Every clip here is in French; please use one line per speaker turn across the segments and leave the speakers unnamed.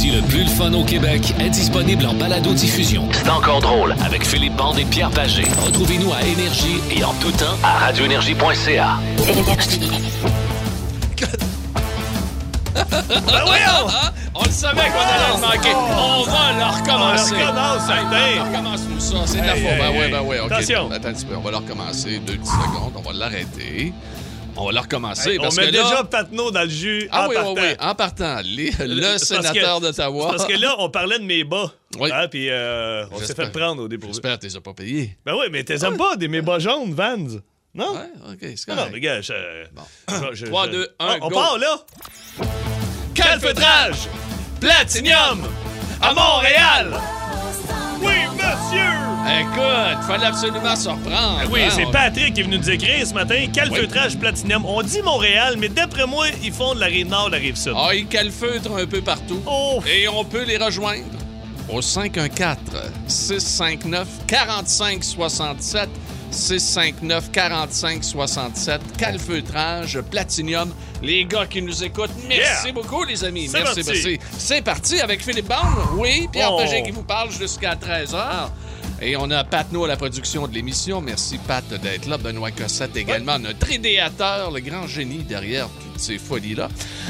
comédie le plus le fun au Québec est disponible en balado-diffusion. C'est encore drôle avec Philippe Bande et Pierre Pagé. Retrouvez-nous à Énergie et en tout temps à radioénergie.ca.
Ben voyons!
On le savait qu'on allait le manquer. On va le recommencer.
On le recommence,
ça. C'est de la
Hey,
faute. Ben
hey,
ouais, ben ouais. OK.
Attention.
Attends un petit peu. On va le recommencer. Deux petites secondes. On va l'arrêter. On va le recommencer.
On
parce
met
que là-
déjà Patnaud dans le jus
Ah
en
oui,
partant.
oui, oui. En partant. Les- le
Parce
sénateur d'Ottawa.
Parce que là, on parlait de mes bas.
Oui.
Hein, puis euh, on s'est fait prendre au dépourvu.
J'espère que tu les as pas payés.
Ben oui, mais t'es aimes pas des mes bas jaunes, Vans? Non?
Ouais, OK, c'est
Non, non,
correct.
mais gars, je... je- je-
3,
je-
2, 1,
Ah, On part là!
Calfeutrage! Platinium! À Montréal!
Oui, monsieur!
Écoute, fallait absolument se reprendre.
Oui,
hein,
c'est
on-
Patrick qui est venu nous écrire ce matin. Calfeutrage Platinum? On dit Montréal, mais d'après moi, ils font de la rive nord, de la rive sud.
Ah, ils calfeutrent un peu partout.
Oh!
Et on peut les rejoindre au 514-659-4567. 659-4567. Calfeutrage, Platinium. Les gars qui nous écoutent, merci
Yeah!
beaucoup, les amis. Merci,
parti.
merci. C'est parti avec Philippe Bande. Oui, Pierre
Oh.
Qui vous parle jusqu'à 13h. Et on a Pat No à la production de l'émission. Merci, Pat, d'être là. Benoît Cossette également, notre idéateur, le grand génie derrière toutes ces folies-là.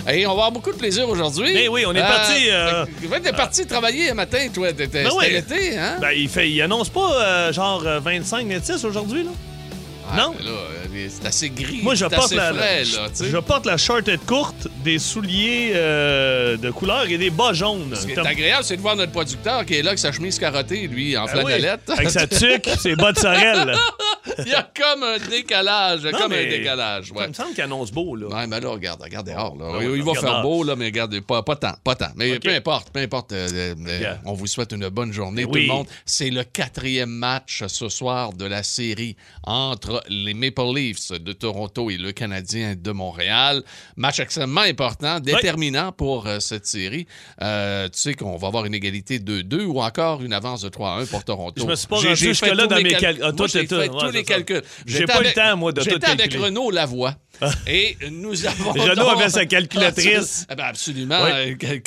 Et on va avoir beaucoup de plaisir aujourd'hui.
Ben oui, on est parti, euh,
Ouais, t'es parti travailler un matin, toi. T'étais
Ben oui.
l'été, hein?
Ben, il, fait, il annonce pas euh, genre euh, 25, 26 aujourd'hui, là?
Ah,
non?
mais là, euh, c'est assez gris.
Moi, je porte,
assez
la,
frais, là,
je porte la shortette courte, des souliers euh, de couleur et des bas jaunes.
Ce qui est agréable, c'est de voir notre producteur qui est là avec sa chemise carottée, lui, en
Ben oui,
flanellette.
avec sa tuque, ses bas de sorel.
Il y a comme un décalage,
Non,
comme un décalage. Ouais.
Ça me semble qu'il annonce beau, là.
Ouais, mais là, regarde, regarde dehors. Là.
Ah
il va
regarde
faire
dehors.
beau, là, mais regardez, pas, pas tant, pas tant. Mais peu importe, peu importe. euh, euh,
Yeah.
On vous souhaite une bonne journée, tout
Oui.
le monde. C'est le quatrième match ce soir de la série entre les Maple Leafs de Toronto et le Canadien de Montréal. Match extrêmement important, déterminant pour euh, cette série. Euh, tu sais qu'on va avoir une égalité 2-2 ou encore une avance de 3-1 pour Toronto.
Je me suis pas rendu jusque-là dans mes
cal-
cal- ah,
j'ai fait
ouais,
tous les calculs.
J'ai pas le
avec-
temps, moi, de tout
J'étais avec
calculer.
Renaud Lavoie. Et nous avons.
Renaud
donc-
avait sa calculatrice.
Ah, ben absolument.
Oui.
euh,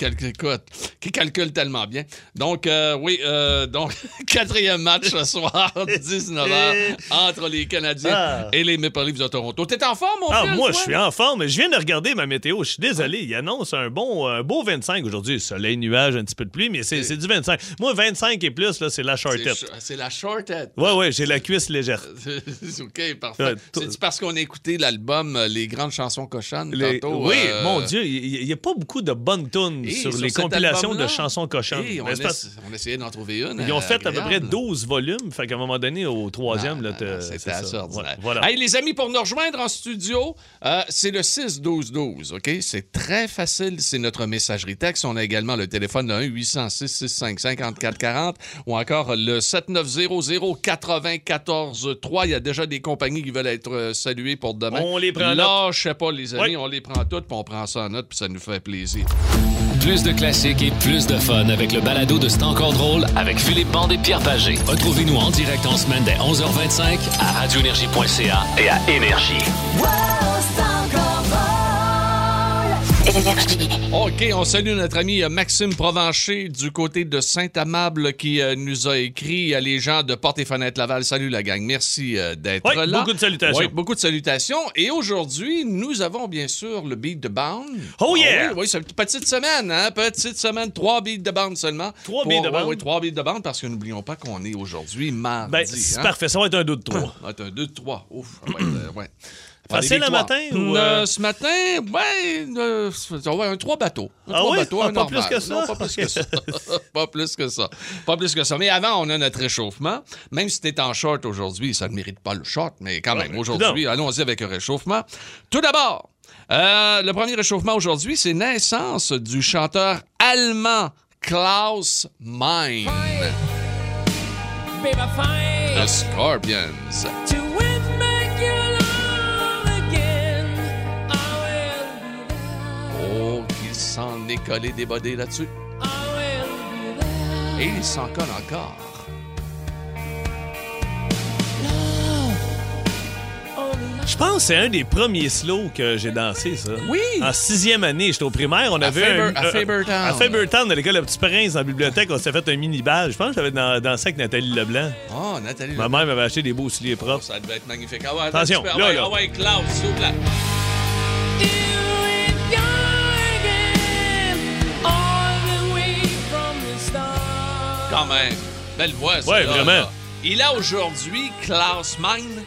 qui calcule tellement bien. Donc, euh, oui, euh, donc, quatrième match ce soir, 19h, entre les Canadiens
Ah.
et les Maple Leafs de Toronto. T'es en forme, mon
Ah,
frère?
moi, je suis en forme. Je viens de regarder ma météo. Je suis désolé. Il annonce un bon, un beau 25 aujourd'hui. Soleil, nuage, un petit peu de pluie, mais c'est du 25. Moi, 25 et plus, là, c'est la shortette.
C'est la shortette.
Ouais, ouais, j'ai la cuisse légère.
OK, parfait.
Ouais,
C'est parce qu'on a écouté l'album euh, Les Grandes Chansons cochonnes
Les-
tantôt?
Oui,
euh,
mon Dieu, il n'y a pas beaucoup de bonnes tunes sur,
sur
les compilations de chansons cochonnes.
on, essayé d'en trouver une.
Ils ont fait à peu près
agréable.
12 volumes, fait qu'à un moment donné, au troisième,
C'était
ça.
assez ordinaire.
Voilà.
Hey, les amis, pour nous rejoindre en studio, euh, c'est le 6-12-12, OK? C'est très facile, c'est notre messagerie texte. On a également le téléphone de 1-800-665-5440 ou encore le 7900-94-3. Il y a déjà des compagnies qui veulent être euh, saluées pour demain.
On les prend en
Là, je sais pas, les amis,
Oui.
on les prend toutes, puis on prend ça en note, puis ça nous fait plaisir.
Plus de classiques et plus de fun avec le balado de C'est encore drôle avec Philippe Bande et Pierre Pagé. Retrouvez-nous en direct en semaine dès 11h25 à radioénergie.ca et à Énergie.
OK, on salue notre ami euh, Maxime Provencher du côté de Saint-Amable qui euh, nous a écrit à les gens de Porte et Fenêtre Laval. Salut la gang, merci euh, d'être
Oui,
là.
beaucoup de salutations.
Oui, beaucoup de salutations. Et aujourd'hui, nous avons bien sûr le beat de bande.
Oh
Ah
yeah!
oui, oui, c'est une petite semaine, hein? Petite semaine, trois beats de bande seulement.
Trois beats de bande?
Oui, trois beats de bande parce que n'oublions pas qu'on est aujourd'hui mardi.
Ben, c'est
hein?
parfait. Ça va être un 2 de 3.
Ça va être un 2 3. Ouf, ouais.
Facile le matin ou,
Euh,
euh?
ce matin, ouais, euh, on va un trois bateaux. Un
Ah
trois
oui?
bateaux,
Ah,
un
pas
normal.
plus que ça?
Non, pas plus que ça. pas plus que ça. Pas plus que ça. Mais avant, on a notre réchauffement. Même si t'es en short aujourd'hui, ça ne mérite pas le short, mais quand même, aujourd'hui, allons-y avec un réchauffement. Tout d'abord, euh, le premier réchauffement aujourd'hui, c'est naissance du chanteur allemand Klaus Meine. The Scorpions. S'en est collé des bodés là-dessus. Et il s'en colle encore.
Je pense que c'est un des premiers slow que j'ai dansé, ça.
Oui.
En sixième année, j'étais au primaire, on avait
Faber-
un...
à Fabertown.
À Fabertown, dans l'école Le Petit Prince, dans la bibliothèque, on s'est fait un mini-bal. Je pense que j'avais dans- dansé avec Nathalie Leblanc.
Oh, Nathalie.
Ma mère m'avait acheté des beaux souliers propres.
Ça devait être magnifique. Ah ouais,
Attention, là.
ah ouais, Klaus, s'il vous plaît. Même. Belle voix, ça.
Ouais,
là,
vraiment.
là. Il a aujourd'hui, Klaus Meine,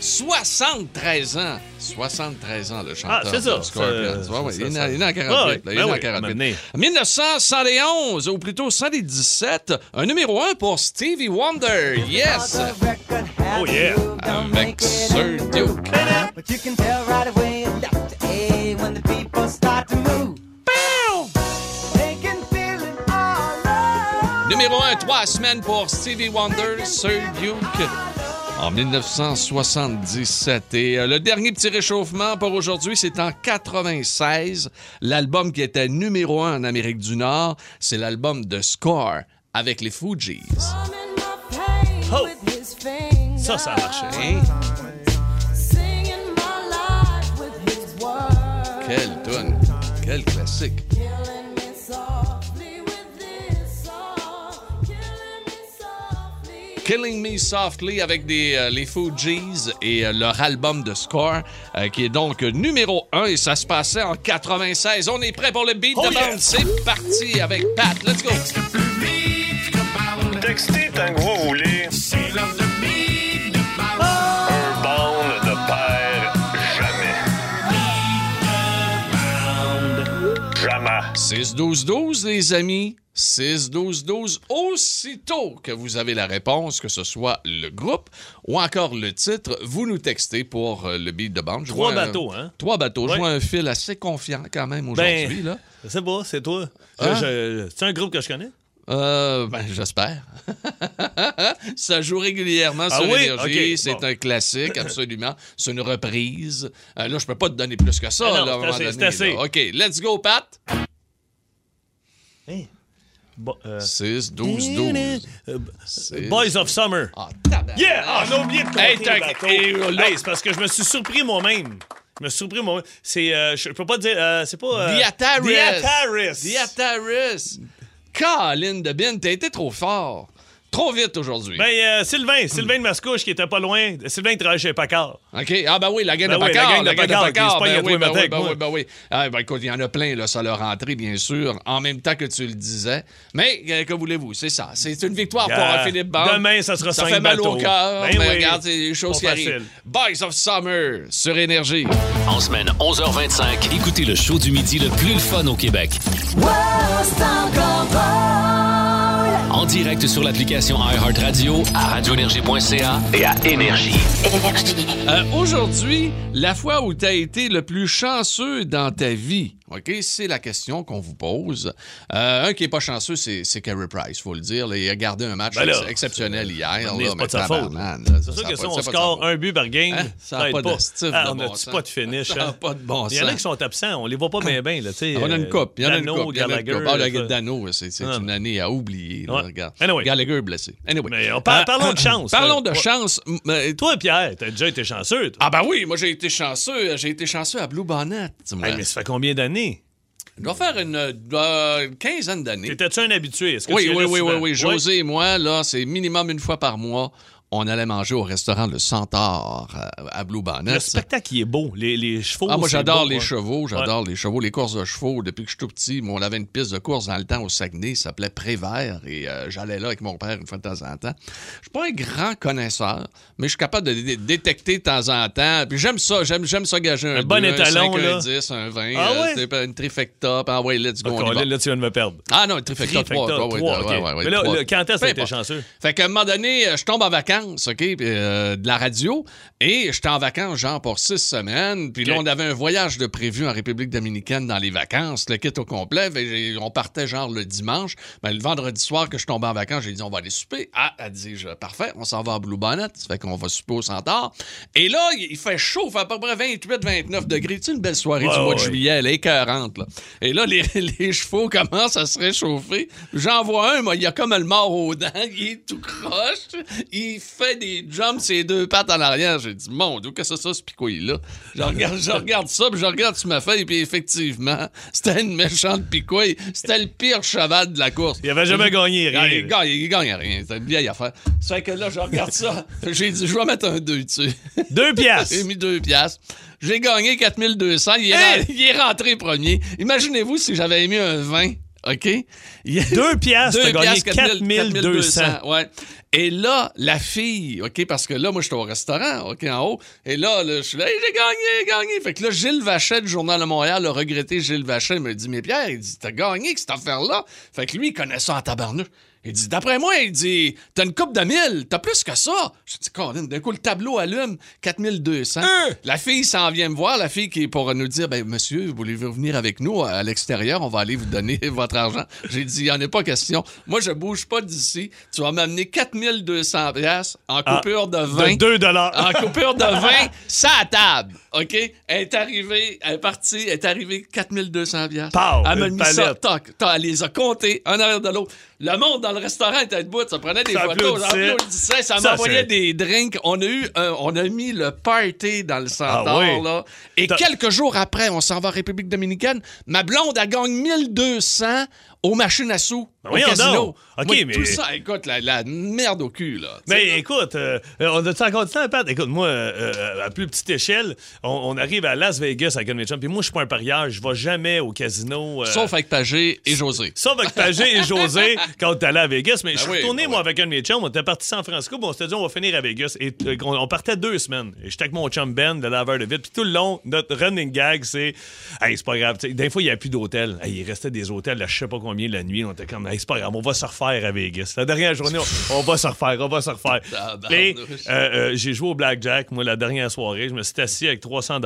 73 ans. 73 ans, le chanteur.
Ah, c'est ça.
de Scorpions. Ouais, ouais, il est né- en 48.
Ah ouais,
là, il est
ben
né en
oui,
48.
m'amener.
1971, ou plutôt 117, un numéro 1 pour Stevie Wonder. Yes!
Oh yeah!
Avec Sir Duke. Numéro 1, trois semaines pour Stevie Wonder, Sir Duke. En 1977. Et euh, le dernier petit réchauffement pour aujourd'hui, c'est en 96. L'album qui était numéro 1 en Amérique du Nord, c'est l'album de Score avec les Fugees.
Oh! Ça, ça a marché.
Hein? Quelle tune, quel classique. Killing Me Softly avec des, euh, les Fugees et euh, leur album de Score euh, qui est donc numéro 1 et ça se passait en 96. On est prêt pour le beat
Oh
de
yeah!
bande. C'est parti avec Pat. Let's go.
Textez
6-12-12, les amis. 6-12-12. Aussitôt que vous avez la réponse, que ce soit le groupe ou encore le titre, vous nous textez pour euh, le beat de bande. Je
Trois
vois un-
bateaux, hein?
Trois bateaux. Je vois un fil assez confiant quand même aujourd'hui.
Ben,
là.
je sais pas, c'est toi.
Hein?
C'est un groupe que je connais?
Euh, ben, j'espère. Ça joue régulièrement
Ah
sur
oui?
Énergie.
Ok,
C'est
bon.
un classique, absolument. C'est une reprise. Euh, là, je peux pas te donner plus que ça.
Ah non,
là, à un
c'est
moment
assez,
là. OK, let's go, Pat.
Hey. Bon, euh,
6, 12, 12.
euh,
Six.
Boys of Summer.
Ah, tabarnak.
Yeah! Ah, on a oublié de compter
Hey,
Hey, c'est parce que je me suis surpris moi-même. Je me suis surpris moi-même. C'est, euh, je peux pas dire, euh, c'est pas... euh,
Diataris.
Diataris.
Diataris. Colin de Bin, t'as été trop fort. Trop vite aujourd'hui.
Ben, euh, Sylvain, Sylvain de Mascouche qui était pas loin. Sylvain qui travaille chez Packard.
OK. Ah, ben oui, la gang
Ben
de
oui, la
Paccard.
gang de à
Ben oui, ben oui, ben oui, ben oui. Ah, ben écoute, il y en a plein, là, ça leur rentrée, bien sûr, en même temps que tu le disais. Mais, euh, que voulez-vous, c'est ça. C'est une victoire pour
Gars,
euh, Philippe Bond.
demain, ça sera cinq
fait mal au
bateaux.
cœur,
Ben
mais
oui.
regarde, c'est des choses qui
facile.
arrivent. Boys of Summer sur Énergie.
En semaine 11h25, écoutez le show du midi le plus le fun au Québec. En direct sur l'application iHeartRadio, à radioénergie.ca et à Énergie.
Euh, Aujourd'hui, la fois où tu as été le plus chanceux dans ta vie, OK, c'est la question qu'on vous pose. Euh, un qui est pas chanceux, c'est Carey Price, faut le dire. là. il a gardé un match
Ben là,
exceptionnel hier.
C'est pas de sa faute. C'est sûr que
pas-
si on
pas
score un but par game,
Hein? Ça n'a
aide
pas de
Ah,
de
on
bon sens.
pas de finish?
Ça n'a
hein?
pas de bon
Il y en a
sens.
qui sont absents, on les voit pas bien sais,
Ah, On a une coupe. Il y en a une coupe. Il y en a une
Gallagher.
Ah, Dano, c'est
Ah.
une année à oublier. Gallagher blessé. Anyway. Euh,
parlons de chance.
Parlons de chance.
Toi, Pierre, t'as déjà été chanceux.
Ah ben oui, moi j'ai été chanceux. J'ai été chanceux à Blue Bonnet.
mais ça fait combien d'années?
Je dois faire une euh, quinzaine d'années.
T'étais-tu un habitué? Est-ce que
Oui,
tu
oui, oui, oui, oui. José et moi, là, c'est minimum une fois par mois. On allait manger au restaurant Le Centaure euh, à Blue Bonnet.
Le spectacle, il est beau. Les, les chevaux,
Ah, moi, j'adore les
hein.
chevaux, j'adore les chevaux, les courses de chevaux. Depuis que je suis tout petit, moi, on avait une piste de course dans le temps au Saguenay, ça s'appelait Prévert, et euh, j'allais là avec mon père une fois de temps en temps. Je suis pas un grand connaisseur, mais je suis capable de dé- détecter de temps en temps. Puis j'aime ça, j'aime, j'aime ça gager un,
Un bon étalon,
un 5,
là.
un 10, un 20,
Ah
euh,
ouais?
une trifecta, puis ah ouais, let's go, on va.
là, tu viens de me perdre.
Ah non, une trifecta,
Trifecta,
3, ouais,
trois,
ouais,
ok.
ouais, ouais,
Mais là, le- quand est-ce que chanceux?
Fait qu'à un moment donné, je tombe en vacances, OK, euh, de la radio, et j'étais en vacances, genre, pour six semaines, puis là, on avait un voyage de prévu en République dominicaine dans les vacances, le kit au complet, fait on partait, genre, le dimanche. Ben, le vendredi soir que je tombais en vacances, j'ai dit, on va aller souper. Ah, elle dit, je- parfait, on s'en va à Blue Bonnet, ça fait qu'on va souper au Centaure. Et là, il fait chaud, il fait à peu près 28-29 degrés. Sais, une belle soirée
Ouais,
du mois de juillet, elle est écœurante, là. Et là, les, les chevaux commencent à se réchauffer. J'en vois un, moi, il a comme le mort aux dents, il est tout croche, il fait des jumps ses deux pattes en arrière. J'ai dit, mon Dieu, qu'est-ce que c'est ça, ce picouille-là? Je regarde, je regarde ça, puis je regarde sur ma feuille, puis effectivement, c'était une méchante picouille. C'était le pire cheval de la course.
Il avait jamais gagné, rien.
il, gagne, il gagne rien. C'est une vieille affaire. C'est que là, je regarde ça. J'ai dit, je vais mettre un 2 dessus.
Deux piastres.
J'ai mis 2 piastres. J'ai gagné 4200. Il est,
Hey!
ren- il est rentré premier. Imaginez-vous si j'avais mis un 20. OK? Il-
Deux piastres, t'as gagné
piastres,
4200.
Ouais. Et là, la fille, OK, parce que là, moi, j'étais au restaurant, OK, en haut. Et là, là, je suis là, Hey, j'ai gagné, j'ai gagné. Fait que là, Gilles Vachet du Journal de Montréal, le regretté Gilles Vachet, me dit, mais Pierre, il dit, t'as gagné cette affaire-là. Fait que lui, il connaît ça en tabarnouche. Il dit, d'après moi, il dit, t'as une coupe de mille, t'as plus que ça. Je dis, Colin, d'un coup, le tableau allume, 4200. La fille s'en vient me voir, la fille qui est pour nous dire, ben, monsieur, voulez-vous venir avec nous à l'extérieur? On va aller vous donner votre argent. J'ai dit, il n'y en a pas question. Moi, je bouge pas d'ici. Tu vas m'amener 4200 pièces en coupure de 20.
De 2 dollars.
En coupure de 20, ça à table. OK? Elle est arrivée, elle est partie, elle est arrivée 4200 pièces. Elle m'a mis ça, toc, toc, elle les a comptés, un arrière de l'autre. Le monde dans le restaurant était debout, ça prenait des
Ça
photos, ça
applaudissait.
ça
Ça,
m'envoyait des drinks. On a eu, un- on a mis le party dans le centaure,
Ah oui.
là. Et quelques jours après, on s'en va en République dominicaine. Ma blonde, elle gagne 1200 aux machines à sous,
Ben
au casino. Moi,
mais-
Tout ça, écoute, la, la merde au cul, là.
Mais
là.
écoute, euh, euh, on a-tu encore du temps, Pat? Écoute, moi, euh, à plus petite échelle, on, on arrive à Las Vegas avec un Puis moi, je suis pas un parieur. Je vais jamais au casino. euh,
Sauf avec Pagé et José.
Sauf avec Pagé et José quand t'es allé à Vegas. Mais je suis
oui,
retourné,
ben
moi, avec un de mes chums. On était parti San Francisco. puis on s'était dit, on va finir à Vegas. Et euh, on, on partait deux semaines. Et j'étais avec mon chum Ben, le laveur de vite. Puis tout le long, notre running gag, c'est, hey, c'est pas grave. Tu sais, Des fois, il n'y a plus d'hôtel. Hey, il restait des hôtels, là, je sais pas combien la nuit. On était comme, hey, c'est pas grave, on va se refaire à Vegas. La dernière journée, on, on va se refaire, on va se refaire.
Tabarnouche.
Et euh, euh, j'ai joué au blackjack, moi, la dernière soirée. Je me suis assis avec 300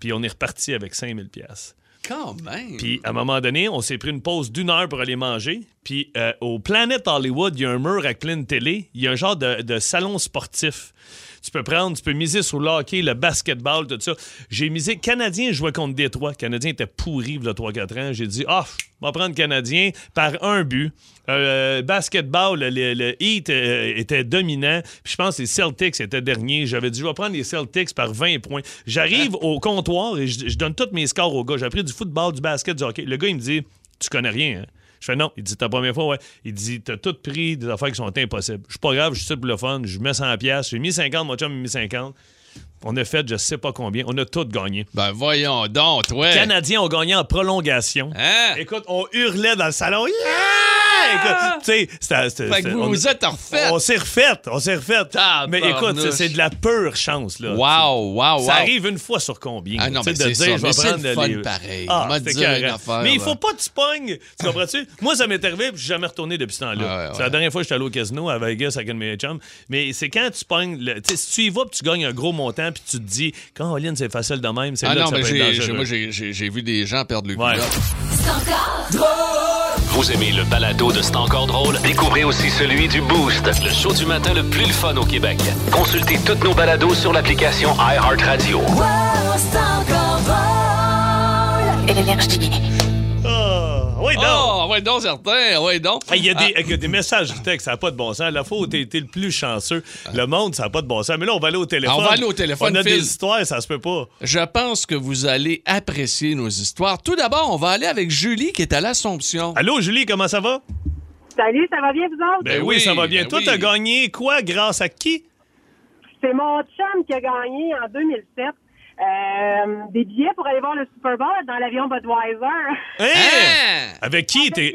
Puis on est reparti avec 5000 pièces.
Quand même.
Puis à un moment donné, on s'est pris une pause d'une heure pour aller manger. Puis euh, au Planet Hollywood, il y a un mur avec plein de télé. Il y a un genre de, de salon sportif. Tu peux prendre, tu peux miser sur le hockey, le basketball, tout ça. J'ai misé Canadien jouait contre Détroit. Canadien était pourri il y a 3-4 ans. J'ai dit, ah, on va prendre Canadien par un but. Euh, basketball, le, le- le Heat euh, était dominant. Puis je pense que les Celtics étaient derniers. J'avais dit, je vais prendre les Celtics par 20 points. J'arrive au comptoir et je, je donne tous mes scores au gars. J'ai appris du football, du basket, du hockey. Le gars, il me dit, tu connais rien, hein? Je fais non. Il dit, ta première fois, ouais. Il dit, t'as tout pris des affaires qui sont impossibles. Je suis pas grave, je suis ici pour le fun. Je mets 100 pièces. J'ai mis 50, mon chum a mis 50. On a fait, je sais pas combien. On a tout gagné.
Ben voyons donc, toi.
Les Canadiens ont gagné en prolongation.
Hein?
Écoute, on hurlait dans le salon. Yeah! C'était- c'était-
Fait que vous
on-
vous êtes refait.
On s'est refait, on s'est refait.
Tabarnouche.
Mais écoute, c'est- c'est de la pure chance, là.
Wow, wow, wow.
Ça arrive une fois sur combien?
Ah non, mais
de
c'est
dire,
ça,
je vais
mais c'est
prendre
le fun
les-
pareil.
Ah,
dire affaire,
Mais il faut pas que tu pognes. Tu comprends-tu? Moi, ça m'est arrivé, je suis jamais retourné depuis ce temps-là.
Ah
C'est la dernière fois que j'étais allé au casino à Vegas avec mes chums. Mais c'est quand tu pognes. le- Tu sais, si tu y vas, puis tu gagnes un gros montant, puis tu te dis, Caroline, c'est facile de même, c'est
Ah
là
non,
que ça peut être dangereux.
moi, j'ai, vu des gens perdre le
Ouais.
culotte.
Vous aimez le balado de C'est encore drôle? Découvrez aussi celui du Boost, le show du matin le plus le fun au Québec. Consultez toutes nos balados sur l'application iHeartRadio.
Ah, oui, non.
Ah, ouais, donc, certain, ouais, donc.
Ah, Il y a des,
Ah,
des messages de texte, ça n'a pas de bon sens. La fois où t'es été le plus chanceux, le monde, ça n'a pas de bon sens. Mais là, on va aller au téléphone.
Ah, on va aller au téléphone,
On a
Phil.
des histoires, ça se peut pas.
je pense que vous allez apprécier nos histoires. Tout d'abord, on va aller avec Julie qui est à l'Assomption.
Allô, Julie, comment ça va?
Salut, ça va bien, vous autres?
Ben,
Ben
oui,
oui,
ça va bien.
ben
Toi,
oui.
t'as gagné quoi? Grâce à qui?
C'est mon chum qui a gagné en 2007 euh, des billets pour aller voir le Super Bowl dans l'avion Budweiser.
Hein?
Hein?
Avec qui? T'es...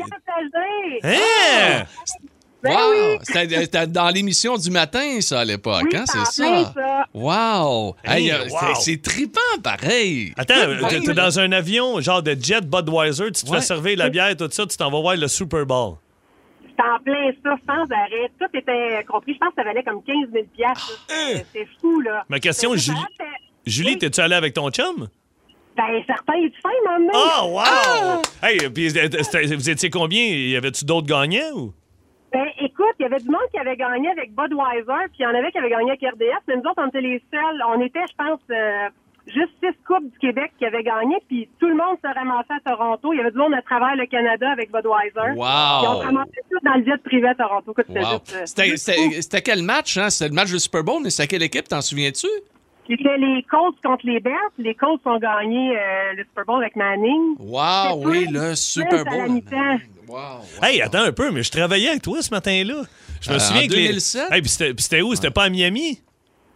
Hein?
Ben
wow!
oui.
C'était, c'était dans l'émission du matin, ça, à l'époque,
Oui,
hein?
c'est
ça?
ça.
Wow!
Hey,
Hey, euh,
wow.
c'est, c'est trippant, pareil.
Attends, t'es, dans un avion, genre de jet Budweiser, tu te
Ouais.
fais servir la bière, tout ça, tu t'en vas voir le Super Bowl.
C'était en plein ça, sans arrêt. Tout était compris. Je pense que ça valait comme 15 000 piastres.
Ah.
C'est- C'est fou, là.
Ma question, Julie- Julie,
Oui.
t'es-tu allé avec ton chum?
Ben, certain, il est fin, maman.
Oh, wow! Hey, puis euh, c'était- vous étiez combien? Y avait-tu d'autres gagnants? Ou?
Ben, écoute, il y avait du monde qui avait gagné avec Budweiser, puis il y en avait qui avaient gagné avec RDS, mais nous autres, on était les seuls. On était, je pense, euh, juste six coupes du Québec qui avaient gagné, puis tout le monde se ramassait à Toronto. Il y avait du monde à travers le Canada avec Budweiser. Ils ont
Wow!
ramassé tout dans le jet privé à Toronto. C'était
Wow.
euh,
quel match, hein? C'était le match du Super Bowl, mais c'était quelle équipe, t'en souviens-tu?
C'était les Colts contre les Bears. Les Colts ont gagné euh, le Super Bowl avec Manning.
Wow, oui, le Super
à la
Bowl.
mi-temps.
Wow, wow.
Hey, attends un peu, mais je travaillais avec toi ce matin-là. Je me
Euh,
souviens
en
que les-
2007?
Hey, puis c'était puis c'était où? C'était pas à Miami?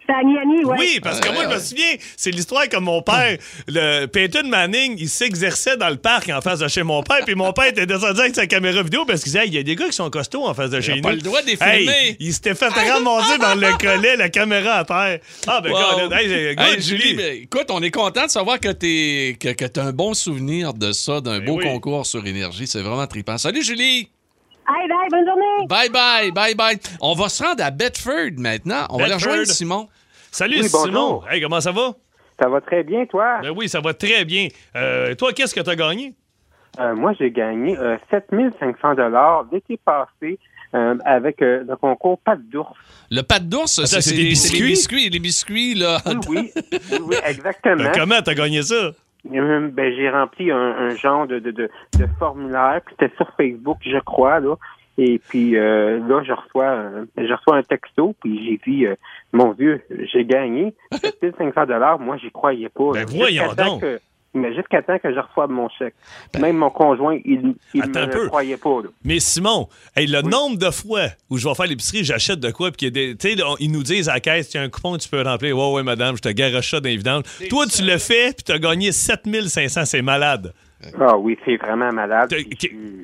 C'était à Miami, ouais.
Oui, parce que
Ouais,
moi, je me souviens, c'est l'histoire comme mon père, le Peyton Manning, il s'exerçait dans le parc en face de chez mon père, puis mon père était descendu avec sa caméra vidéo parce qu'il disait, Hey, il y a des gars qui sont costauds en face de chez
a
nous.
pas le droit de les filmer.
Hey, il s'était fait ramasser dans le collet, la caméra à terre. Ah, ben,
Wow.
God, hey, hey, good,
Hey, Julie, ben, écoute, on est content de savoir que tu que, que as un bon souvenir de ça, d'un
Ben
beau
oui.
concours sur Énergie. C'est vraiment trippant. Salut, Julie!
Hey, bye, bonne journée.
Bye bye, bye bye. On va se rendre à Bedford maintenant. On va aller rejoindre Simon.
Salut,
Oui,
Simon.
bonjour.
Hey, comment ça va?
Ça va très bien, toi?
Ben oui, ça va très bien. Euh, toi, qu'est-ce que t'as gagné?
Euh, moi, j'ai gagné euh, 7500 dollars l'été passé euh, avec euh, le concours Pâte d'ours.
Le pâte d'ours, c'est
c'est des
les, c'est les
biscuits?
biscuits. Les biscuits, là.
Oui, oui, oui, oui, exactement.
Ben, comment t'as gagné ça?
Euh, ben, j'ai rempli un, un genre de, de, de, de formulaire, puis c'était sur Facebook, je crois, là. Et puis euh, là, je reçois, euh, je reçois un texto, puis j'ai dit, euh, mon Dieu, j'ai gagné 7500 dollars. Moi, j'y croyais pas.
Ben, voyons donc.
que- mais jusqu'à temps que je reçoive mon chèque. Même mon conjoint, il
un
me croyait pas. Là.
Mais Simon, hey, le nombre de fois où je vais faire l'épicerie, j'achète de quoi, puis des- tu ils nous disent à la caisse, il y a un coupon, tu peux remplir. Ouais, ouais, madame, je te garoche ça vidanges. Toi, tu le fais, puis tu as gagné 7500, c'est malade.
Ah oui, c'est vraiment malade.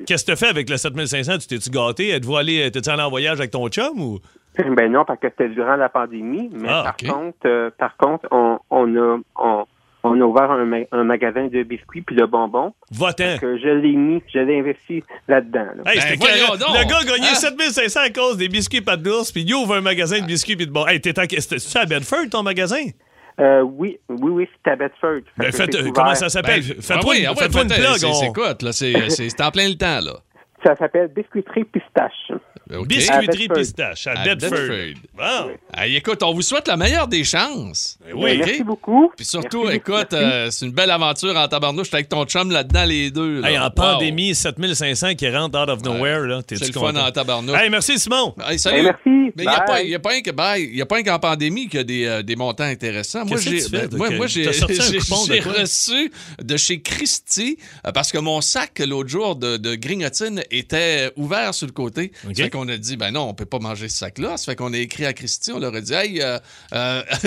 Qu'est-ce que tu fait avec le 7500? Tu t'es-tu gâté? Êtes-vous allé, t'es-tu allé en voyage avec ton chum ou?
Ben non, parce que c'était durant la pandémie. Mais
Ah,
par contre, euh, par contre, on, on a on, on a ouvert un, ma- un magasin de biscuits puis de bonbons.
Va-t'en.
Que je l'ai mis, je l'ai investi là-dedans. là.
Hey,
Ben.
Le gars a gagné
Hein?
7500 à cause des biscuits pas d'ours, puis il ouvre un magasin de biscuits puis de bon. Hey, t'es en... c'était à Bedford, ton magasin?
Euh, oui, oui, oui, c'était à Bedford.
Ben,
c'est
euh, comment ça s'appelle?
Ben,
Fais-toi
ah oui, ah oui,
une plug.
c'est- c'est- c'est c'est- c'est en plein le temps, là.
Ça s'appelle Biscuiterie Pistache.
Biscuiterie
À
pistache à,
À
Bedford.
Bedford.
Bon.
Hey, écoute, on vous souhaite la meilleure des chances.
oui.
OK?
Merci beaucoup.
Puis surtout,
Merci,
écoute, euh, c'est une belle aventure en tabarnouche. T'es avec ton chum là-dedans, les deux. là.
Hey, en
Wow.
pandémie, 7500 qui rentrent out of nowhere. là. T'es-tu
C'est le fun en tabarnouche.
Hey, merci Simon.
Hey, salut.
Hey, merci.
Mais il n'y a, pas- y a pas un qu'en pandémie qu'il y a des, euh, des montants intéressants. Moi,
Qu'est-ce que
j'ai
tu fais,
ben, moi, moi, reçu de chez Christie euh, parce que mon sac l'autre jour de, de grignotine était ouvert sur le côté.
OK.
Ça fait qu'on a dit, ben non, on peut pas manger ce sac-là. Ça fait qu'on a écrit à Christie, on leur a dit, hey, euh, euh,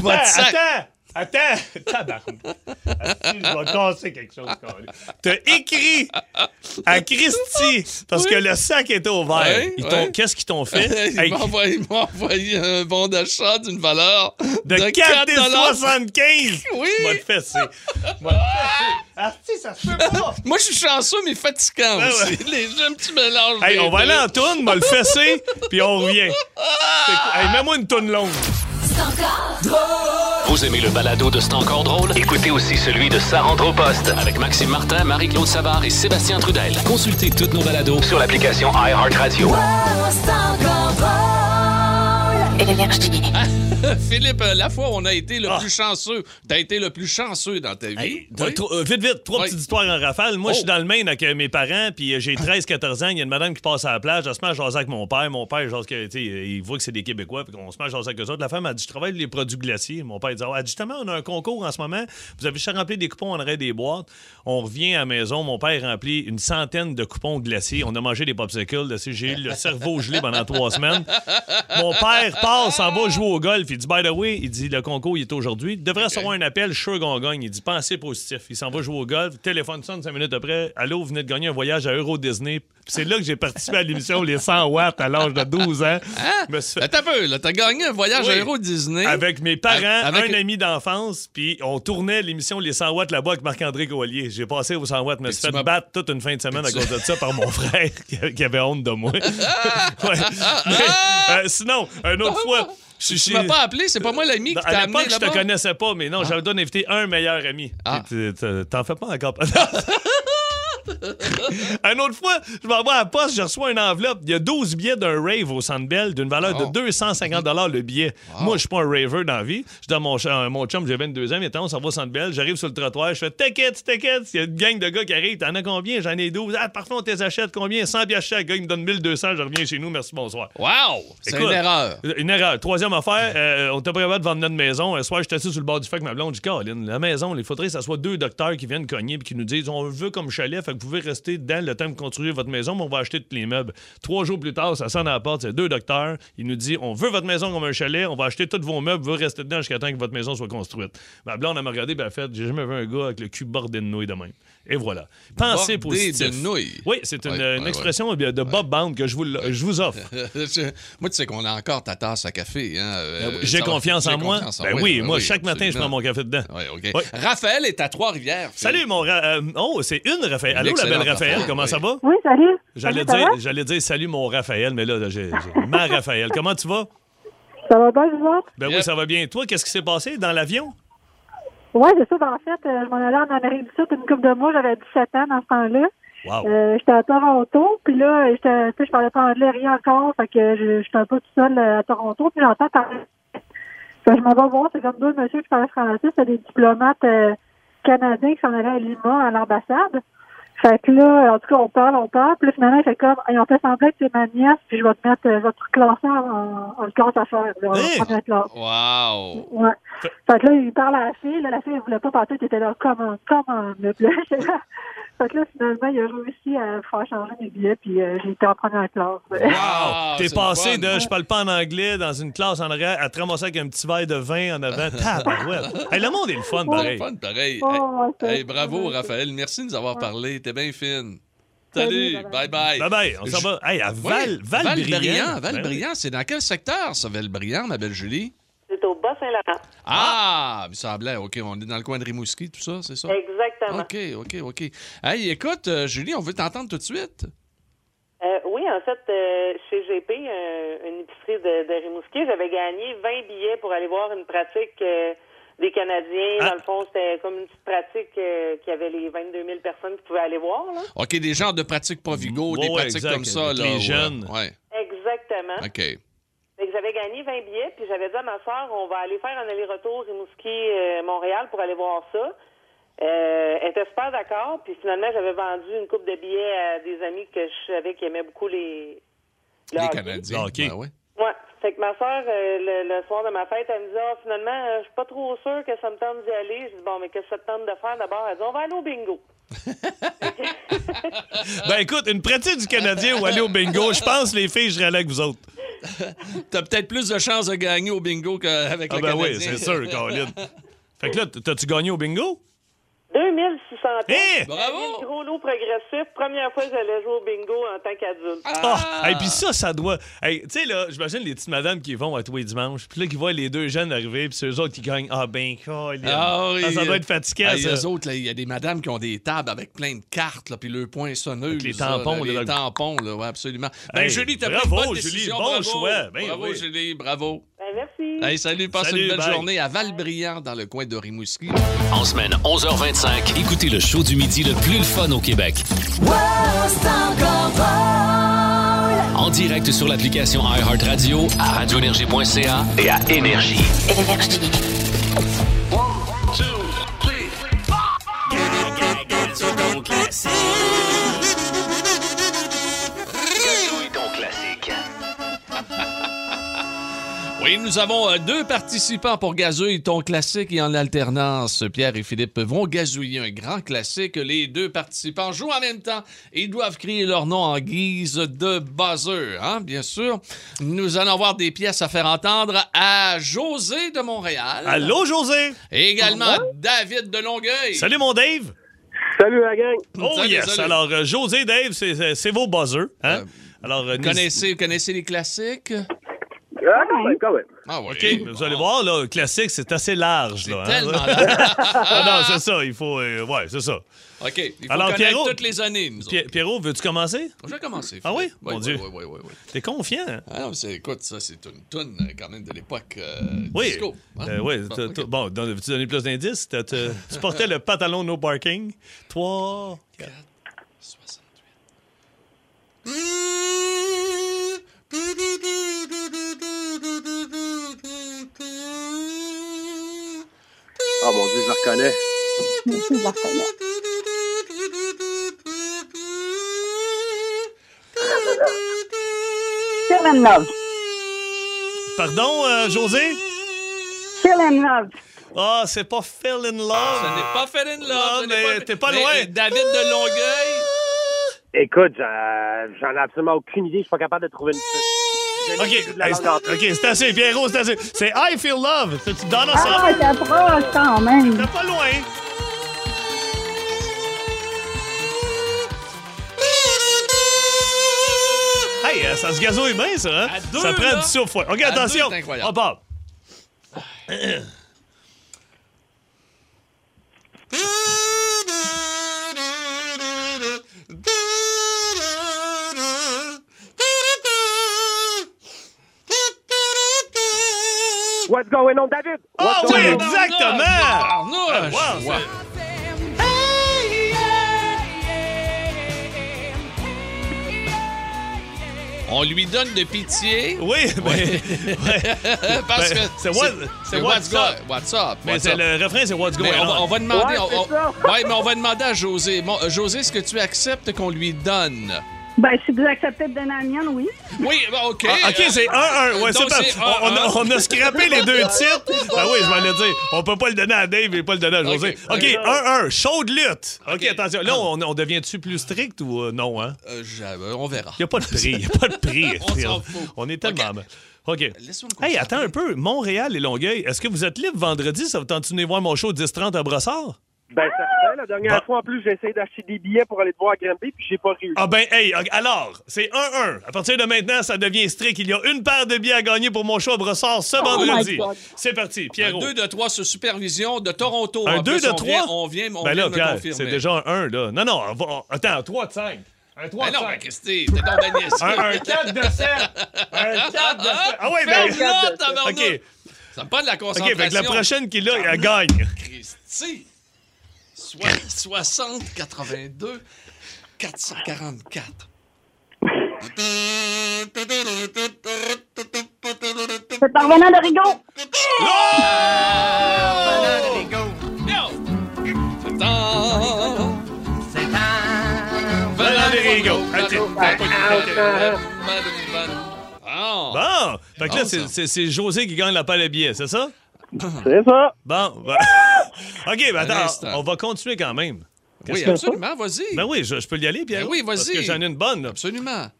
votre
Attends,
sac.
attends, attends. Tabarnak. Asti, Je vais casser quelque chose. T'as écrit à Christy parce que le sac était ouvert.
Ouais,
Ils
ouais.
t'ont- Qu'est-ce qu'ils t'ont fait?
Il
Hey,
m'a envoyé, un bon d'achat d'une valeur
de,
de
4,75
Oui.
Moi, te fesser. Moi, ça se fait pas.
Moi, je suis chanceux, mais fatigant
Ouais,
aussi. Les, j'ai un petit mélange.
Hey, on va aller en tourne, m'a le fesser, puis on revient. Hey, mets-moi une tourne longue.
Vous aimez le balado de C'est encore drôle? Écoutez aussi celui de Sa au poste avec Maxime Martin, Marie-Claude Savard et Sébastien Trudel. Consultez toutes nos balados sur l'application iHeartRadio.
Philippe, euh, la fois où on a été le
Ah.
plus chanceux, t'as été le plus chanceux dans ta vie.
Hey,
Oui.
tro- euh, vite, vite, trois
Oui.
petites histoires en rafale. Moi, je suis
Oh.
dans le Maine avec euh, mes parents, puis j'ai 13-14 ans. Il y a une madame qui passe à la plage. Elle se met à jaser avec mon père. Mon père, genre, il voit que c'est des Québécois, puis qu'on se met à jaser avec eux autres. La femme a dit Je travaille les produits glaciers. Mon père dit Ah, Justement, on a un concours en ce moment. Vous avez juste rempli des coupons en arrêt des boîtes. On revient à la maison. Mon père remplit une centaine de coupons glaciers. On a mangé des popsicles. J'ai eu le cerveau gelé pendant trois semaines. Mon père passe, s'en va jouer au golf. Il dit By the way, il dit Le concours, il est aujourd'hui. Il devrait recevoir un appel. Je suis sûr qu'on gagne. Il dit Pensez positif. Il s'en va jouer au golf. Téléphone sonne cinq minutes après. Allô, vous venez de gagner un voyage à Euro Disney. Puis c'est là que j'ai participé à l'émission Les 100 watts à l'âge de 12 ans.
Hein?
Fait-
un peu, là, t'as gagné un voyage
Oui.
à Euro Disney.
Avec mes parents,
Avec-
un ami d'enfance, puis on tournait l'émission Les 100 watts là-bas avec Marc-André Coallier. J'ai passé aux 100 watts, me suis fait battre toute une fin de semaine à cause de ça par mon frère qui- avait honte de moi. Ouais. Mais, euh, sinon, une autre fois, je suis
Tu m'as pas appelé, c'est pas moi l'ami qui t'a
à
amené
l'époque, je te connaissais pas, mais non, j'avais donné invité un meilleur ami.
Ah.
T'en fais pas encore. Une autre fois, je m'envoie à la poste, je reçois une enveloppe. Il y a 12 billets d'un rave au Centre Bell d'une valeur
Oh.
de 250 le billet. Moi, je suis pas un raver dans la vie. Je à mon, à mon chum, j'ai 22 ans, maintenant on s'en va au Centre Bell. J'arrive sur le trottoir, je fais tickets, tickets. Il y a une gang de gars qui arrivent. T'en as combien? J'en ai 12. Ah, parfait, on te les achète. Combien? 100 piastres chaque. Gars, il me donne 1200. Je reviens chez nous. Merci, bonsoir.
Wow! C'est une erreur.
Une erreur. Troisième affaire, euh, on était pas capable de vendre notre maison. Un soir, j'étais assis sur le bord du feu avec ma blonde. Je dis, Caroline, la maison, il faudrait que ça soit deux docteurs qui viennent cogner et qui nous disent, on veut comme chalet, fait vous pouvez rester dedans le temps de construire votre maison, mais on va acheter tous les meubles. Trois jours plus tard, ça sonne à la porte, c'est deux docteurs. Il nous dit, on veut votre maison comme un chalet, on va acheter tous vos meubles, vous restez dedans jusqu'à temps que votre maison soit construite. Ma blonde, elle m'a regardé, ben, fait, j'ai jamais vu un gars avec le cul bordé de nouilles de. Et voilà. Pensez
Bordé
positif.
de nouilles.
Oui, c'est une,
Ouais,
euh,
ouais,
une
ouais.
expression de de Bob Bound que je vous, je vous offre.
Moi, tu sais qu'on a encore ta tasse à café. Hein? euh,
J'ai
ça va-
confiance
j'ai
en moi.
confiance en
Ben oui,
Ben
moi, chaque matin, je prends mon café dedans.
Ouais, OK.
Ouais.
Raphaël est à Trois-Rivières.
Salut, mon. Ra- euh, oh, c'est une Raphaël. Allô, la belle Raphaël,
Raphaël,
comment
oui.
ça va?
Oui, salut.
J'allais dire,
va?
j'allais dire salut, mon Raphaël, mais là, j'ai j'ai- ma Raphaël. Comment tu vas?
Ça va bien, vous?
Ben oui, ça va bien. Toi, qu'est-ce qui s'est passé dans l'avion?
Oui, c'est ça. En fait, euh, je m'en allais en Amérique du Sud une couple de mois. J'avais 17 ans dans ce temps-là.
Wow.
Euh, j'étais à Toronto, puis là, j'étais, je parlais pas anglais, rien encore, fait que je- j'étais un peu tout seul euh, à Toronto, puis j'entends parler. Fait que je m'en vais voir, c'est comme deux monsieur qui parlaient français, c'est des diplomates euh, canadiens qui s'en allaient à Lima, à l'ambassade. Fait que là, en tout cas, on parle, on parle, puis là, finalement, il fait comme, ils ont fait semblant que c'est ma nièce, puis je vais te mettre, je vais te classer en, en classe à faire, là,
Hey!
en première classe.
Wow!
Ouais. Fait que là, il parle à la fille. Là, la fille, elle voulait pas partir. Elle était là, comment, comment, me plaît. Fait que là, finalement, il a réussi à faire changer mes billets, puis euh, j'ai été en première classe.
Wow! T'es passé de je parle pas en anglais dans une classe en arrière à te ramasser avec un petit verre de vin en avant. Tabarouette. Hey, le monde est le fun, pareil.
fun, pareil.
Oh,
Hey,
ouais,
hey, bravo,
ouais.
Raphaël. Merci de nous avoir parlé. T'es bien fine.
Salut,
Salut,
bye-bye.
bye-bye.
Bye bye, on s'en va. Hey, à
Oui,
Val, Val-Brillant.
Val-Brillant.
Ben oui.
Val-Brillant, c'est dans quel secteur, ça, Val-Brillant, ma belle Julie?
C'est au Bas-Saint-Laurent.
Ah, il me semblait. OK, on est dans le coin de Rimouski, tout ça, c'est ça?
Exactement.
OK, OK, OK. Hey, écoute, euh, Julie, on veut t'entendre tout de suite.
Euh, oui, en fait, euh, chez GP, euh, une épicerie de, de Rimouski, j'avais gagné 20 billets pour aller voir une pratique euh, des Canadiens.
Ah.
Dans le fond, c'était comme une petite pratique euh, qu'il y avait les 22 000 personnes qui pouvaient aller voir. Là.
OK, des genres de pratiques Provigo,
Ouais,
des pratiques
exact,
comme ça. là,
les
ouais.
jeunes.
Ouais,
Exactement.
OK.
Fait que j'avais gagné 20 billets, puis j'avais dit à ma soeur, on va aller faire un aller-retour Rimouski-Montréal pour aller voir ça. Euh, elle était super d'accord, puis finalement, j'avais vendu une coupe de billets à des amis que je savais qui aimaient beaucoup les, le
Les
hockey.
Canadiens.
Hockey.
ben ouais.
Ouais. Fait que ma soeur, euh, le, le soir de ma fête, elle me dit, ah, finalement, euh, je suis pas trop sûre que ça me tente d'y aller. Je dis, bon, mais qu'est-ce que ça te tente de faire d'abord? Elle dit, on va aller au bingo.
Ben écoute, une pratique du Canadien ou aller au bingo, je pense, les filles, je avec vous autres.
T'as peut-être plus de chances de gagner au bingo qu'avec
Ah
le
ben oui, c'est sûr, Caroline. Fait que là, t'as-tu gagné au bingo?
2600
Eh!
pièces.
Bravo!
Un gros lot progressif. Première fois que j'allais jouer au bingo en tant qu'adulte.
Ah! Et puis ça, ça doit. Hey, tu sais, là, j'imagine les petites madames qui vont à tous les dimanches, puis là, qui voient les deux jeunes arriver, puis c'est eux autres qui gagnent. Ah, ben, Caroline.
Ah oui.
ça doit être fatigant,
Ah,
ça.
eux autres, là, il y a des madames qui ont des tables avec plein de cartes, là, puis le point sonneuse.
Avec les
là,
tampons,
là,
là,
les tampons, là, ouais, absolument. Ben,
Hey,
Julie, t'as
bravo,
pris une bonne
Julie,
décision.
bon
bravo.
choix. Ben
bravo,
oui.
Julie, bravo.
Ben, merci.
Hey, salut, passe
Salut,
une belle
bye.
journée à Val-Brillant, dans le coin de Rimouski.
En semaine 11h25, écoutez le show du midi le plus le fun au Québec. En direct sur l'application iHeartRadio, à radioénergie.ca et à Énergie. Gazouille
nous avons euh, deux participants pour Gazouille, ton classique et en alternance. Pierre et Philippe vont gazouiller un grand classique. Les deux participants jouent en même temps et ils doivent crier leur nom en guise de buzzer, hein, bien sûr. Nous allons avoir des pièces à faire entendre à José de Montréal.
Allô, José?
Et également David de Longueuil.
Salut, mon Dave.
Salut la gang.
Oh,
Salut,
yes.
salut.
Alors, euh, José, Dave, c'est- vos buzzers. Hein?
Euh,
Alors,
Vous connaissez, vous connaissez les classiques?
Ah, quand même, quand même.
Ah oui.
OK, mais vous allez voir, là, le classique, c'est assez large. Là, hein?
Tellement large.
Ah non, c'est ça, il faut... euh, ouais, c'est ça.
OK. Il faut
Alors, Pierrot-
toutes les années, nous
Pi-
autres.
Pierrot, veux-tu commencer?
Je vais commencer.
Ah oui?
Philippe.
Mon
oui,
Dieu.
Oui, oui, oui, oui.
T'es confiant, hein?
Ah non, c'est, écoute, ça, c'est une toune euh, quand même de l'époque euh,
Oui.
disco. hein?
Euh, oui,
Bon,
t'as-
ok.
t'as- bon, veux-tu donner plus d'indices? T'as- t'as- tu portais le pantalon no parking? Trois, quatre,
Oh mon Dieu, je le reconnais.
Moi aussi, je la reconnais. Still in love.
Pardon, euh, José?
Still in love.
Ah, c'est pas Fell in Love.
Ce n'est pas fait in love.
Non, mais t'es pas loin.
David de Longueuil.
Écoute, j'en ai absolument aucune idée. Je suis pas capable de trouver une.
OK,
langue
c'est- assez, Pierrot, c'est assez. C'est I Feel Love. C'est Donna
Ah,
Summer.
t'es proche quand même.
T'es pas loin. Hey, euh, ça se gazouille bien, ça, hein?
À deux,
ça prend
là.
du souffle. OK,
À
attention.
deux, incroyable.
On part.
What's going on, David?
Ah
What's
oui,
going on?
exactement!
Arnouche!
Wow,
Ouais. On lui donne de pitié
Oui, mais, ouais.
parce
Ben,
que
c'est what- c'est
what's,
what's up.
what's up.
mais
what's up.
le refrain, c'est What's
Mais
Going
on, va,
On.
on va demander.
Ouais,
on- on- ouais, mais on va demander à José. Bon, José, est-ce que tu acceptes qu'on lui donne?
Ben, si vous acceptez de donner la mienne, oui.
Oui, ben, OK.
Ah, OK,
euh,
c'est 1-1. Ouais,
donc c'est
On, on a,
1-1.
on a scrappé les deux titres. Ah oui, je m'en ai dit. On peut pas le donner à Dave et pas le donner à José.
OK.
OK, 1-1. Chaude lutte. OK,
OK.
attention. Là, on, on devient-tu plus strict ou euh, non, hein?
Euh, j'avais- on verra.
Il n'y a pas de prix. Il n'y a pas de prix.
On s'en fout.
On est tellement.
OK.
OK. Hey,
concentrer.
attends un peu. Montréal et Longueuil, est-ce que vous êtes libre vendredi? Ça vous tente de venir voir mon show 10-30 à Brossard?
Ben, ça fait. La dernière
Bon.
fois, en plus, j'ai essayé d'acheter des billets pour aller te voir à Granby, puis j'ai pas réussi.
Ah ben, hey, alors, c'est 1-1. À partir de maintenant, ça devient strict. Il y a une paire de billets à gagner pour mon show à Brossard ce vendredi.
my God.
C'est parti,
Un
Pierrot.
2 de 3 sous supervision de Toronto.
Un
En
2
plus,
de
on
3?
vient- On vient, on
ben
vient
là,
de me
Pierre,
confirmer.
c'est déjà un 1, là. Non, non, attends, un 3 de 5. Un 3
Ben
de
non,
5.
ben Christy, t'es ben niaiseux.
un, un 4 de 7. Un 4 de 7. Ah ouais, ben...
Ferme-la, tabarnak.
OK,
Ça me prend de la
OK,
concentration.
fait que la prochaine qui l'a, elle gagne.
Christy. Soi- 60, 82, 444.
C'est parvenant de Rigaud.
C'est. Ah.
Bon, fait que là,
Bon,
c'est-
ça.
c'est c'est José qui gagne la palle à billets, c'est ça?
C'est ça.
Bon, ben- OK, ben
Un
attends, on va continuer quand même.
Oui, absolument, vas-y.
Ben oui, je, je peux y aller, Pierre.
Ben oui, vas-y.
Parce que j'en ai une bonne, là.
Absolument.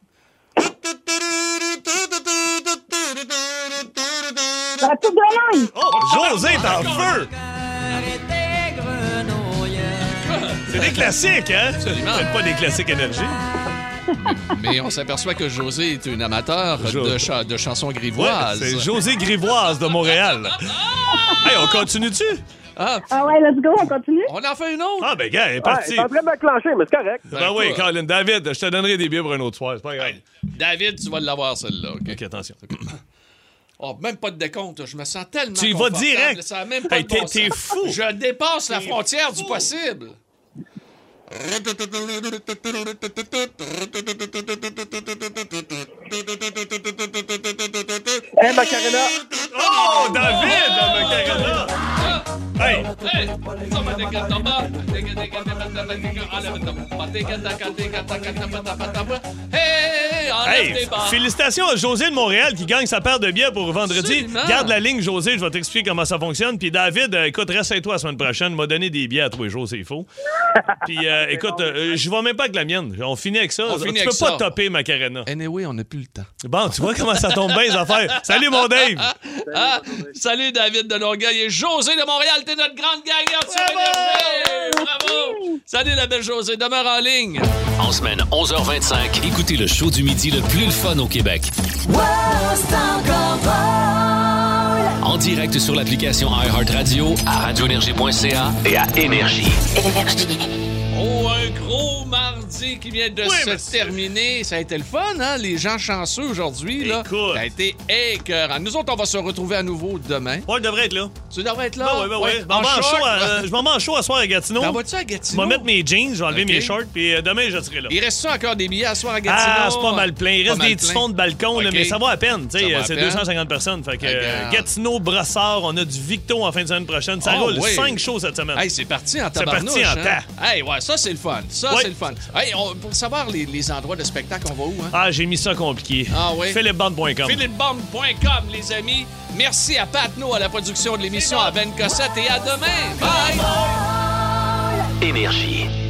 La.
Oh, José est en feu! C'est des classiques, hein?
Absolument.
C'est pas des classiques énergie.
Mais on s'aperçoit que José est une amateur
Jo-
de, cha- de chansons
Ouais,
grivoises.
c'est José Grivoise de Montréal. hey, on continue-tu?
Ah,
Ah ouais, let's go, on continue.
on en fait une autre?
Ah, ben, gars, elle est
Ouais,
partie.
c'est en train de m'enclencher, mais c'est correct.
ben oui,
quoi?
Colin, David, je te donnerai des billets pour un autre soir. C'est pas grave.
David, tu vas l'avoir, celle-là. OK?
OK, attention.
Oh, même pas de décompte. Je me sens tellement
Tu y vas direct.
Ça a même pas
Hey,
de bon
t'es- fou.
Je dépasse la frontière du possible.
Hey, Macarena.
Oh, David, Macarena! Hey,
Hey! Hey!
Félicitations à José de Montréal qui gagne sa paire de billets pour vendredi.
Absolument.
Garde la ligne, José, je vais t'expliquer comment ça fonctionne. Puis David, euh, écoute, reste avec toi la semaine prochaine. m'a donné des billets à tous les jours, c'est faux. Puis euh, écoute, euh, je vais même pas avec la mienne. On finit avec ça.
On
tu
finit
peux
avec
pas
ça.
topper Macarena.
Anyway, on n'a plus le temps.
Bon, tu vois comment ça tombe bien, les affaires. Salut, mon Dave!
Ah, salut David de Longueuil et José de Montréal, t'es notre grande gagnante sur Énergie! Bravo! Salut la belle José, demeure en ligne.
En semaine 11h25, écoutez le show du midi le plus le fun au Québec. En direct sur l'application iHeartRadio, à radioénergie.ca et à Énergie.
Gros qui vient de
Oui,
se
monsieur.
terminer. Ça a été le fun, hein? Les gens chanceux aujourd'hui, là. Ça a été écœurant. Nous autres, on va se retrouver à nouveau demain.
Ouais, je devrais être là.
Tu devrais être là?
Ben ouais, ben ouais. Je m'en
En
vais en show à- euh, je soir à Gatineau.
T'en vas-tu à
Je
Gatineau?
vais mettre mes jeans, je vais enlever mes shorts, puis euh, demain, je serai là.
Il reste encore des billets à soir à Gatineau?
Ah, c'est pas mal plein. Il reste des petits fonds de balcon, là, mais ça va à peine. tu sais,
Ça à
C'est
peine.
250 personnes. Fait que, euh. Gatineau, Brossard, on a du Victo en fin de semaine prochaine. Ça
Ah,
roule.
oui.
Cinq shows cette semaine.
Hey, c'est parti en
C'est
tabarnouche.
parti en
hein? Hey, ouais, ça, c'est le fun. Ça, c'est le fun. Hey, on- pour savoir les, les endroits de spectacle, on va où, hein?
Ah, j'ai mis ça compliqué.
Ah oui?
PhilipBand.com.
philipbomb.com, les amis. Merci à Pat No à la production de l'émission, à Ben Cossette et à demain. Bye!
Énergie.